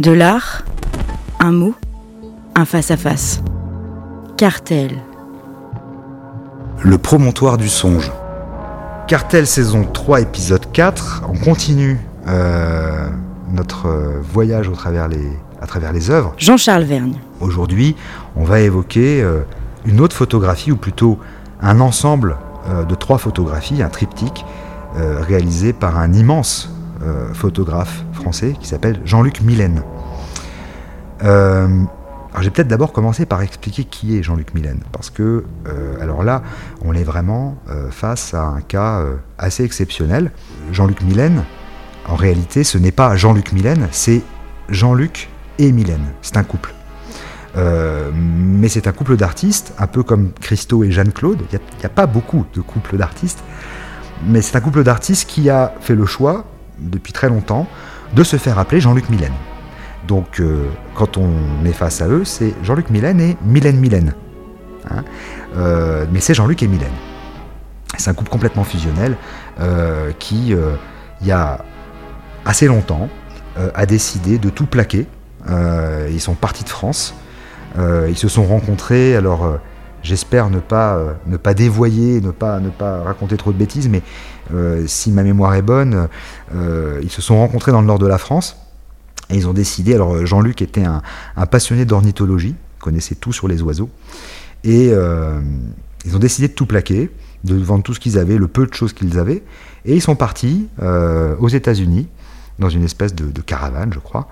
De l'art, un mot, un face-à-face. Cartel. Le promontoire du songe. Cartel saison 3 épisode 4. On continue euh, notre voyage au travers les, à travers les œuvres. Jean-Charles Vergne. Aujourd'hui, on va évoquer euh, une autre photographie, ou plutôt un ensemble euh, de trois photographies, un triptyque, réalisé par un immense photographe français qui s'appelle Jean-Luc Millen. Euh, alors j'ai peut-être d'abord commencé par expliquer qui est Jean-Luc Millen, parce que euh, alors là, on est vraiment face à un cas assez exceptionnel. Jean-Luc Millen, en réalité, ce n'est pas Jean-Luc Millen, c'est Jean-Luc et Millen. C'est un couple. mais c'est un couple d'artistes, un peu comme Christo et Jeanne-Claude. Il n'y a, pas beaucoup de couples d'artistes, mais c'est un couple d'artistes qui a fait le choix depuis très longtemps de se faire appeler Jean-Luc Mylène. Donc euh, quand on est face à eux, c'est Jean-Luc Mylène et Mylène Mylène. Hein. Euh, mais c'est Jean-Luc et Mylène. C'est un couple complètement fusionnel euh, qui, il y a assez longtemps, a décidé de tout plaquer. ils sont partis de France. ils se sont rencontrés. Alors J'espère ne pas, euh, dévoyer, ne pas, ne pas raconter trop de bêtises, mais euh, si ma mémoire est bonne, euh, ils se sont rencontrés dans le nord de la France et ils ont décidé. Alors Jean-Luc était un, passionné d'ornithologie, connaissait tout sur les oiseaux, et ils ont décidé de tout plaquer, de vendre tout ce qu'ils avaient, le peu de choses qu'ils avaient, et ils sont partis aux États-Unis dans une espèce de caravane, je crois,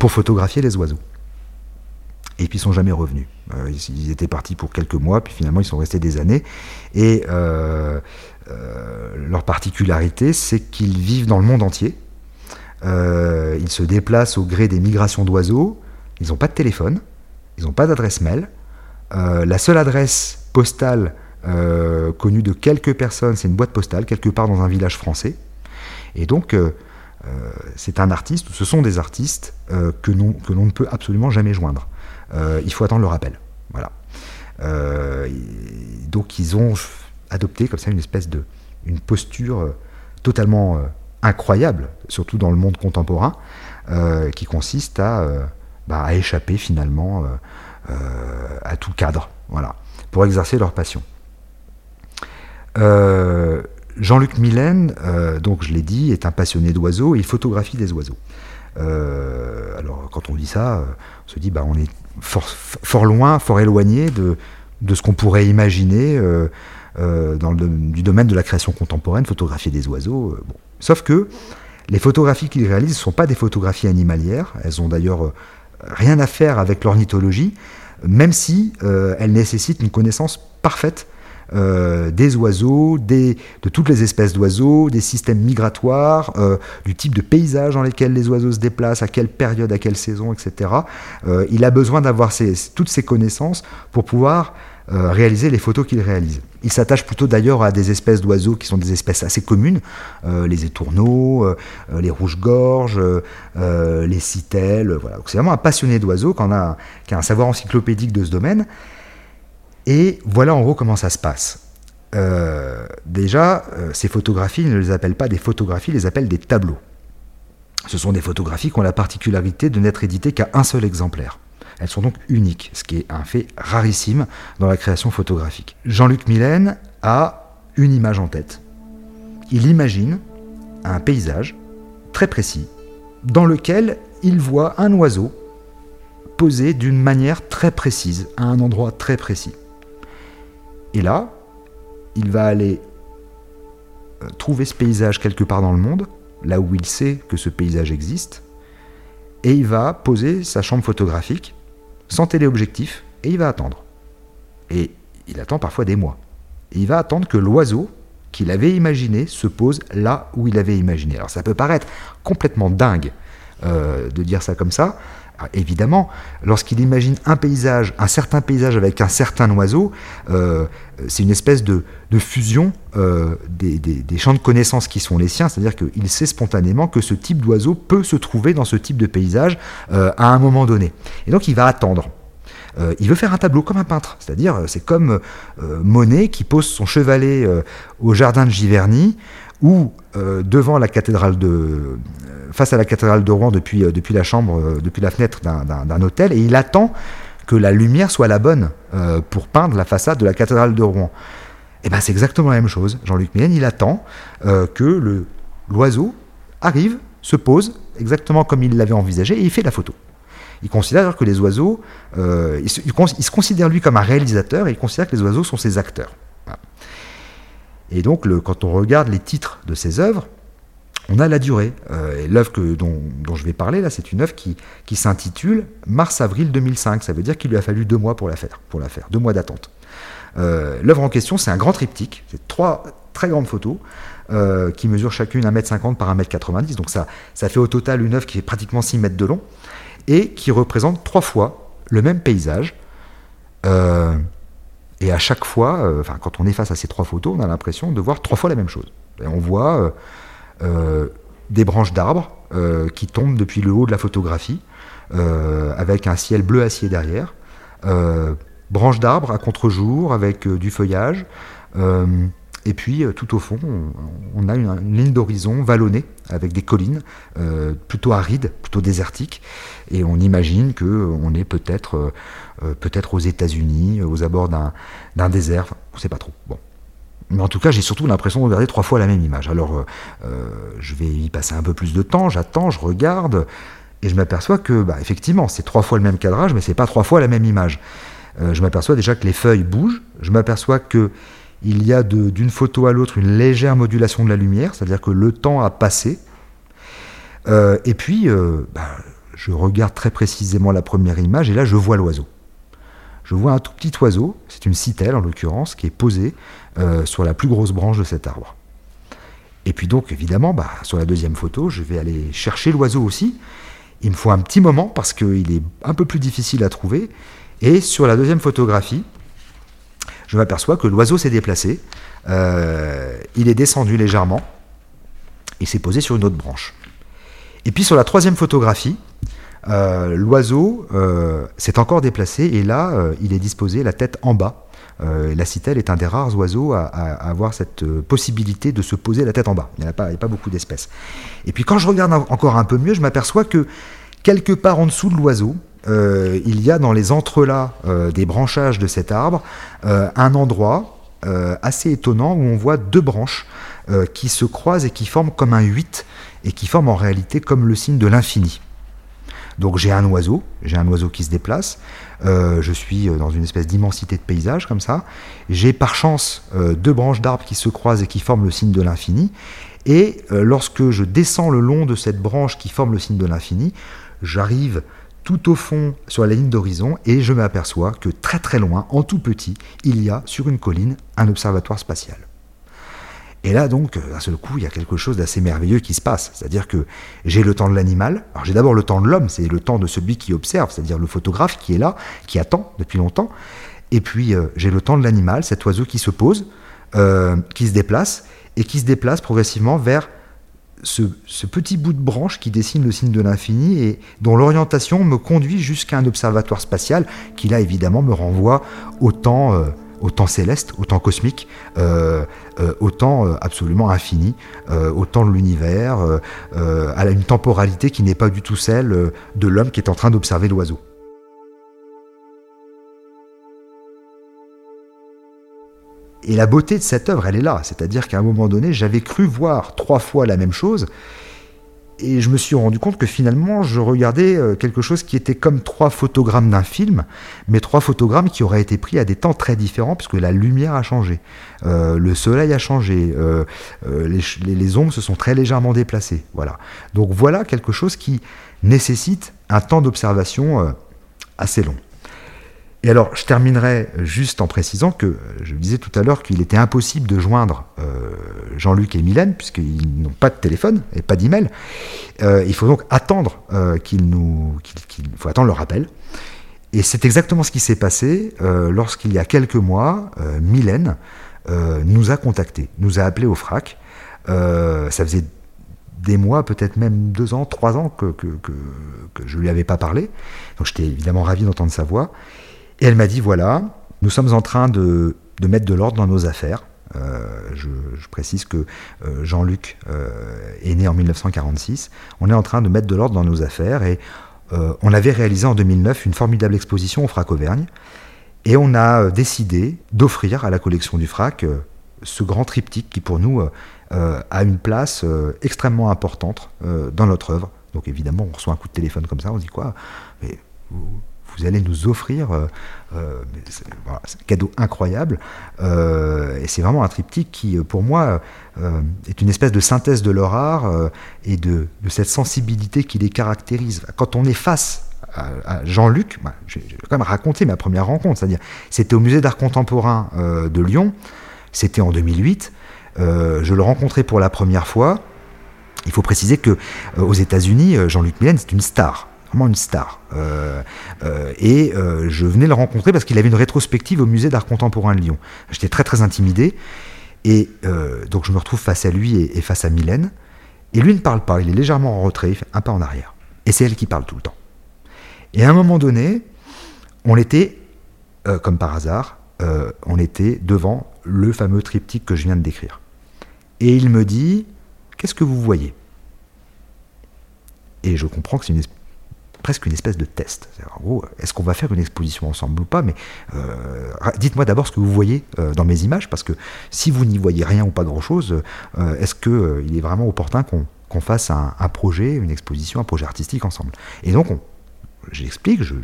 pour photographier les oiseaux. Et puis ils sont jamais revenus. Euh, ils, étaient partis pour quelques mois, puis finalement ils sont restés des années. Et euh, euh, leur particularité, c'est qu'ils vivent dans le monde entier. ils se déplacent au gré des migrations d'oiseaux. Ils n'ont pas de téléphone, ils n'ont pas d'adresse mail. la seule adresse postale connue de quelques personnes, c'est une boîte postale quelque part dans un village français. Et donc c'est un artiste, ce sont des artistes que l'on ne peut absolument jamais joindre. Euh, il faut attendre le rappel. Voilà. Euh, donc ils ont adopté comme ça une espèce de une posture euh, totalement incroyable, surtout dans le monde contemporain, qui consiste à, bah, à échapper finalement à tout cadre, voilà, pour exercer leur passion. Jean-Luc Millen, donc je l'ai dit, est un passionné d'oiseaux et il photographie des oiseaux. alors quand on dit ça, on se dit bah on est fort, loin, fort éloigné de, ce qu'on pourrait imaginer euh, euh, dans le, du domaine de la création contemporaine, photographier des oiseaux. Euh. Sauf que les photographies qu'il réalise ne sont pas des photographies animalières, elles ont d'ailleurs rien à faire avec l'ornithologie, même si elles nécessitent une connaissance parfaite euh, des oiseaux, de toutes les espèces d'oiseaux, des systèmes migratoires, euh, du type de paysage dans lesquels les oiseaux se déplacent, à quelle période, à quelle saison, etc. Euh, il a besoin d'avoir toutes ces connaissances pour pouvoir réaliser les photos qu'il réalise. Il s'attache plutôt d'ailleurs à des espèces d'oiseaux qui sont des espèces assez communes, les étourneaux, les rouges-gorges, les citelles. Voilà. C'est vraiment un passionné d'oiseaux qui a un savoir encyclopédique de ce domaine. Et voilà en gros comment ça se passe. Euh, déjà, euh, ces photographies, il ne les appelle pas des photographies, il les appelle des tableaux. Ce sont des photographies qui ont la particularité de n'être éditées qu'à un seul exemplaire. Elles sont donc uniques, ce qui est un fait rarissime dans la création photographique. Jean-Luc Millen a une image en tête. Il imagine un paysage très précis dans lequel il voit un oiseau posé d'une manière très précise, à un endroit très précis. Et là, il va aller euh, trouver ce paysage quelque part dans le monde, là où il sait que ce paysage existe, et il va poser sa chambre photographique sans téléobjectif, et il va attendre. Et il attend parfois des mois. Il va attendre que l'oiseau qu'il avait imaginé se pose là où il avait imaginé. Alors ça peut paraître complètement dingue euh, de dire ça comme ça, ah, évidemment, lorsqu'il imagine un paysage, un certain paysage avec un certain oiseau, euh, c'est une espèce de, fusion euh, des, champs de connaissances qui sont les siens, c'est-à-dire qu'il sait spontanément que ce type d'oiseau peut se trouver dans ce type de paysage euh, à un moment donné. Et donc il va attendre. il veut faire un tableau comme un peintre, c'est-à-dire c'est comme Monet qui pose son chevalet au jardin de Giverny ou devant la cathédrale de, face à la cathédrale de Rouen depuis, depuis la chambre, depuis la fenêtre d'un hôtel, et il attend que la lumière soit la bonne pour peindre la façade de la cathédrale de Rouen. Et eh ben c'est exactement la même chose. Jean-Luc Mélène, il attend que l'oiseau arrive, se pose, exactement comme il l'avait envisagé, et il fait la photo. Il considère que les oiseaux, euh, il, se, considère lui comme un réalisateur et il considère que les oiseaux sont ses acteurs. Et donc, quand on regarde les titres de ses œuvres, on a la durée. Euh, l'œuvre dont, dont, je vais parler, là, c'est une œuvre qui, qui s'intitule Mars-avril 2005. Ça veut dire qu'il lui a fallu deux mois pour la faire, pour la faire deux mois d'attente. Euh, l'œuvre en question, c'est un grand triptyque, c'est trois très grandes photos. Euh, qui mesurent chacune 1m50 par 1m90. Donc ça, ça fait au total une œuvre qui est pratiquement 6 mètres de long et qui représente trois fois le même paysage. Et à chaque fois, euh, quand on est face à ces trois photos, on a l'impression de voir trois fois la même chose. On voit des branches d'arbres qui tombent depuis le haut de la photographie, avec un ciel bleu acier derrière. branches d'arbres à contre-jour avec du feuillage. Et puis, euh, tout au fond, on, a une, ligne d'horizon vallonnée avec des collines euh, plutôt arides, plutôt désertiques. Et on imagine qu'on est peut-être euh, peut-être aux États-Unis, aux abords d'un désert. on ne sait pas trop. Bon. Mais en tout cas, j'ai surtout l'impression de regarder trois fois la même image. Alors, je vais y passer un peu plus de temps, j'attends, je regarde, et je m'aperçois que, bah, effectivement, c'est trois fois le même cadrage, mais c'est pas trois fois la même image. je m'aperçois déjà que les feuilles bougent, je m'aperçois que il y a d'une photo à l'autre une légère modulation de la lumière, c'est-à-dire que le temps a passé. Euh, et puis, euh, bah, je regarde très précisément la première image, et là, je vois l'oiseau. Je vois un tout petit oiseau, c'est une citelle en l'occurrence, qui est posée euh, sur la plus grosse branche de cet arbre. Et puis donc, évidemment, bah, sur la deuxième photo, je vais aller chercher l'oiseau aussi. Il me faut un petit moment parce qu'il est un peu plus difficile à trouver. Et sur la deuxième photographie, je m'aperçois que l'oiseau s'est déplacé, euh, il est descendu légèrement, et s'est posé sur une autre branche. Et puis sur la troisième photographie, euh, l'oiseau euh, s'est encore déplacé, et là, il est disposé la tête en bas. la citelle est un des rares oiseaux à, avoir cette possibilité de se poser la tête en bas. Il n'y pas, a pas beaucoup d'espèces. Et puis quand je regarde encore un peu mieux, je m'aperçois que quelque part en dessous de l'oiseau, euh, il y a dans les entrelacs euh, des branchages de cet arbre euh, un endroit assez étonnant où on voit deux branches qui se croisent et qui forment comme un 8 et qui forment en réalité comme le signe de l'infini. Donc j'ai un oiseau, j'ai un oiseau qui se déplace, je suis dans une espèce d'immensité de paysage comme ça, j'ai par chance deux branches d'arbres qui se croisent et qui forment le signe de l'infini, et lorsque je descends le long de cette branche qui forme le signe de l'infini, j'arrive tout au fond sur la ligne d'horizon et je m'aperçois que très très loin, en tout petit, il y a sur une colline un observatoire spatial. Et là donc, d'un seul coup, il y a quelque chose d'assez merveilleux qui se passe. C'est-à-dire que j'ai le temps de l'animal. Alors j'ai d'abord le temps de l'homme, c'est le temps de celui qui observe, c'est-à-dire le photographe qui est là, qui attend depuis longtemps. Et puis euh, j'ai le temps de l'animal, cet oiseau qui se pose, euh, qui se déplace, et qui se déplace progressivement vers ce, petit bout de branche qui dessine le signe de l'infini et dont l'orientation me conduit jusqu'à un observatoire spatial qui là évidemment me renvoie au temps, euh, céleste, au temps cosmique, euh, euh, au temps absolument infini, au temps de l'univers, à une temporalité qui n'est pas du tout celle de l'homme qui est en train d'observer l'oiseau. Et la beauté de cette œuvre, elle est là. C'est-à-dire qu'à un moment donné, j'avais cru voir trois fois la même chose. Et je me suis rendu compte que finalement, je regardais euh, quelque chose qui était comme trois photogrammes d'un film, mais trois photogrammes qui auraient été pris à des temps très différents, puisque la lumière a changé, euh, le soleil a changé, euh, les, les, ombres se sont très légèrement déplacées. Voilà. Donc voilà quelque chose qui nécessite un temps d'observation assez long. Et alors, je terminerai juste en précisant que je disais tout à l'heure qu'il était impossible de joindre euh, Jean-Luc et Mylène, puisqu'ils n'ont pas de téléphone et pas d'email. Euh, il faut donc attendre euh, qu'il nous, qu'il, faut attendre le rappel. Et c'est exactement ce qui s'est passé lorsqu'il y a quelques mois, Mylène nous a contactés, nous a appelés au FRAC. ça faisait des mois, peut-être même deux ans, trois ans que, que je ne lui avais pas parlé. Donc j'étais évidemment ravi d'entendre sa voix. Et elle m'a dit, voilà, nous sommes en train de, mettre de l'ordre dans nos affaires. Je, précise que Jean-Luc est né en 1946. On est en train de mettre de l'ordre dans nos affaires et on avait réalisé en 2009 une formidable exposition au FRAC Auvergne et on a décidé d'offrir à la collection du FRAC ce grand triptyque qui pour nous a une place extrêmement importante dans notre œuvre. Donc évidemment, on reçoit un coup de téléphone comme ça, on se dit quoi? Mais vous, allez nous offrir, euh, euh, un cadeau incroyable. Euh, et c'est vraiment un triptyque qui, pour moi, est une espèce de synthèse de leur art et de, cette sensibilité qui les caractérise. Quand on est face à, Jean-Luc, bah, je vais quand même raconter ma première rencontre, c'est-à-dire c'était au musée d'art contemporain de Lyon, c'était en 2008. je le rencontrais pour la première fois. Il faut préciser que aux États-Unis, Jean-Luc Millen, c'est une star une star. Euh, et je venais le rencontrer parce qu'il avait une rétrospective au musée d'art contemporain de Lyon. J'étais très très intimidé. Et donc je me retrouve face à lui et, face à Mylène. Et lui ne parle pas, il est légèrement en retrait, il fait un pas en arrière. Et c'est elle qui parle tout le temps. Et à un moment donné, on était, comme par hasard, on était devant le fameux triptyque que je viens de décrire. Et il me dit, Qu'est-ce que vous voyez? Et je comprends que c'est presque une espèce de test. En gros, est-ce qu'on va faire une exposition ensemble ou pas Mais euh, dites-moi d'abord ce que vous voyez euh, dans mes images, parce que si vous n'y voyez rien ou pas grand-chose, euh, est-ce qu'il est vraiment opportun qu'on fasse un, projet, une exposition, un projet artistique ensemble? Et donc, j'explique, je,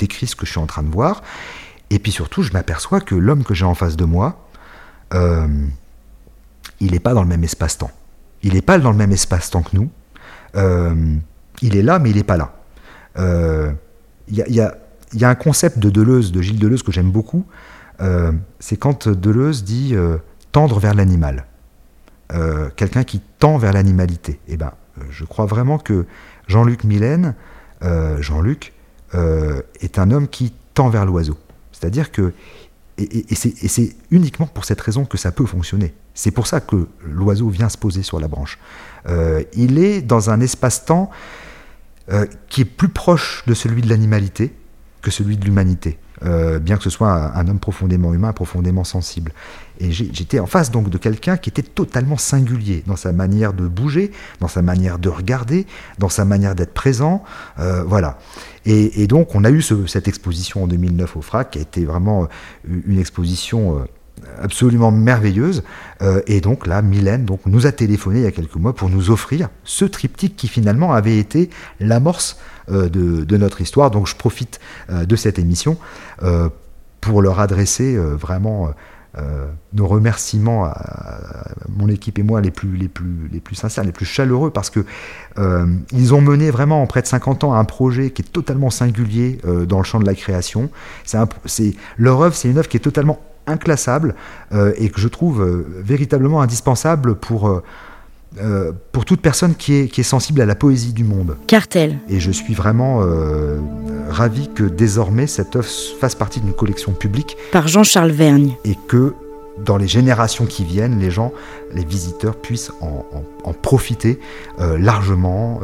décris ce que je suis en train de voir, et puis surtout, je m'aperçois que l'homme que j'ai en face de moi, il n'est pas dans le même espace-temps. Il n'est pas dans le même espace-temps que nous. Euh, il est là, mais il n'est pas là. Il euh, y, a, un concept de Deleuze, de Gilles Deleuze, que j'aime beaucoup. Euh, c'est quand Deleuze dit tendre vers l'animal. Quelqu'un qui tend vers l'animalité. Eh ben, je crois vraiment que Jean-Luc Mylène, Jean-Luc, est un homme qui tend vers l'oiseau. C'est-à-dire que et, c'est uniquement pour cette raison que ça peut fonctionner. C'est pour ça que l'oiseau vient se poser sur la branche. Euh, il est dans un espace-temps euh, qui est plus proche de celui de l'animalité que celui de l'humanité. Euh, bien que ce soit un, homme profondément humain, profondément sensible. Et j'étais en face donc de quelqu'un qui était totalement singulier dans sa manière de bouger, dans sa manière de regarder, dans sa manière d'être présent, euh, voilà. Et, donc on a eu cette exposition en 2009 au FRAC, qui a été vraiment une exposition absolument merveilleuse. et donc là, Mylène donc, nous a téléphoné il y a quelques mois pour nous offrir ce triptyque qui finalement avait été l'amorce euh, de, notre histoire. Donc je profite euh, de cette émission euh, pour leur adresser vraiment nos remerciements à, mon équipe et moi les plus, les plus, les plus sincères, les plus chaleureux, parce que ils ont mené vraiment en près de 50 ans un projet qui est totalement singulier dans le champ de la création. C'est leur œuvre, c'est une œuvre qui est totalement inclassable et que je trouve véritablement indispensable pour euh, pour toute personne qui est, qui est sensible à la poésie du monde. Cartel. Et je suis vraiment euh, ravi que désormais cette œuvre fasse partie d'une collection publique. Par Jean-Charles Vergne. Et que dans les générations qui viennent, les gens, les visiteurs puissent en, profiter euh, largement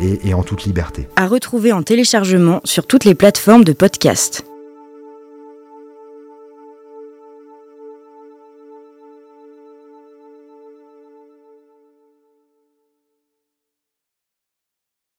et, et en toute liberté. À retrouver en téléchargement sur toutes les plateformes de podcast.